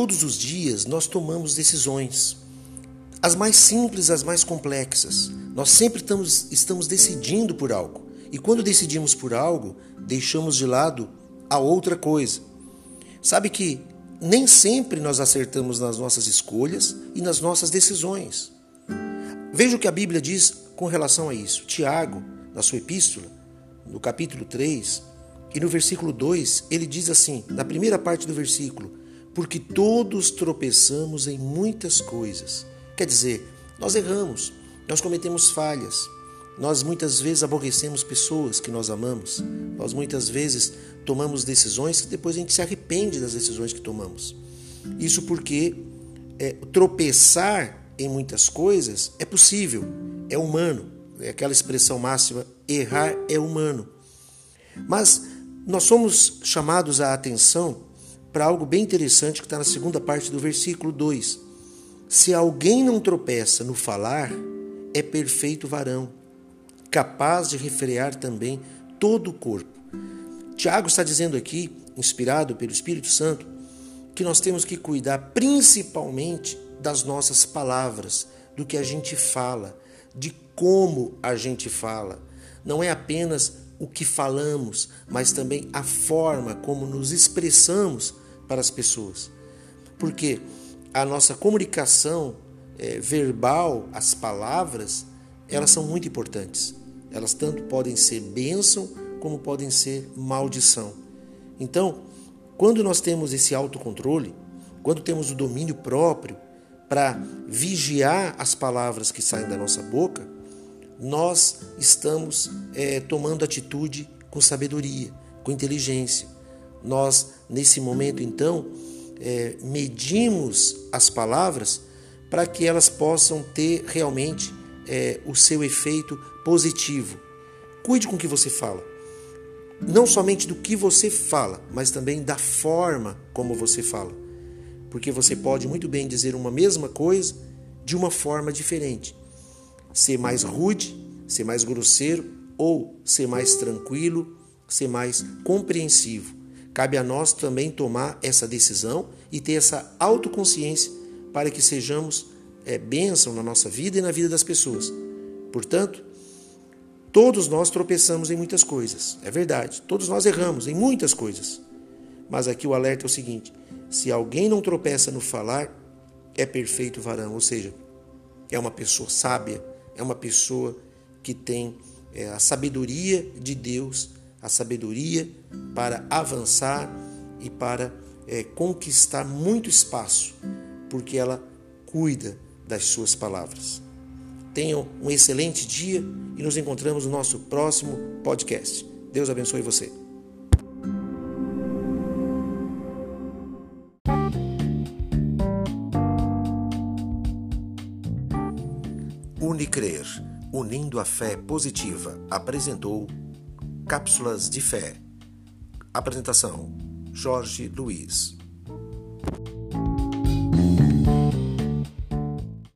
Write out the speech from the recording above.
Todos os dias nós tomamos decisões, as mais simples, as mais complexas. Nós sempre estamos, estamos decidindo por algo. E quando decidimos por algo, deixamos de lado a outra coisa. Sabe que nem sempre nós acertamos nas nossas escolhas e nas nossas decisões. Veja o que a Bíblia diz com relação a isso. Tiago, na sua epístola, no capítulo 3 e no versículo 2, ele diz assim, na primeira parte do versículo: Porque todos tropeçamos em muitas coisas. Quer dizer, nós erramos, nós cometemos falhas, nós muitas vezes aborrecemos pessoas que nós amamos, nós muitas vezes tomamos decisões que depois a gente se arrepende das decisões que tomamos. Isso porque é, tropeçar em muitas coisas é possível, é humano. É aquela expressão máxima: errar é humano. Mas nós somos chamados a atenção para algo bem interessante que está na segunda parte do versículo 2. Se alguém não tropeça no falar, é perfeito varão, capaz de refrear também todo o corpo. Tiago está dizendo aqui, inspirado pelo Espírito Santo, que nós temos que cuidar principalmente das nossas palavras, do que a gente fala, de como a gente fala. Não é apenas o que falamos, mas também a forma como nos expressamos para as pessoas. Porque a nossa comunicação é, verbal, as palavras, elas são muito importantes. Elas tanto podem ser bênção como podem ser maldição. Então, quando nós temos esse autocontrole, quando temos o domínio próprio, para vigiar as palavras que saem da nossa boca, nós estamos é, tomando atitude com sabedoria, com inteligência. Nós, nesse momento, então, é, medimos as palavras para que elas possam ter realmente é, o seu efeito positivo. Cuide com o que você fala. Não somente do que você fala, mas também da forma como você fala porque você pode muito bem dizer uma mesma coisa de uma forma diferente. Ser mais rude, ser mais grosseiro ou ser mais tranquilo, ser mais compreensivo. Cabe a nós também tomar essa decisão e ter essa autoconsciência para que sejamos é, bênção na nossa vida e na vida das pessoas. Portanto, todos nós tropeçamos em muitas coisas, é verdade. Todos nós erramos em muitas coisas. Mas aqui o alerta é o seguinte: se alguém não tropeça no falar, é perfeito varão, ou seja, é uma pessoa sábia, é uma pessoa que tem é, a sabedoria de Deus, a sabedoria para avançar e para é, conquistar muito espaço, porque ela cuida das suas palavras. Tenham um excelente dia e nos encontramos no nosso próximo podcast. Deus abençoe você. Unicrer, unindo a fé positiva, apresentou Cápsulas de Fé. Apresentação: Jorge Luiz.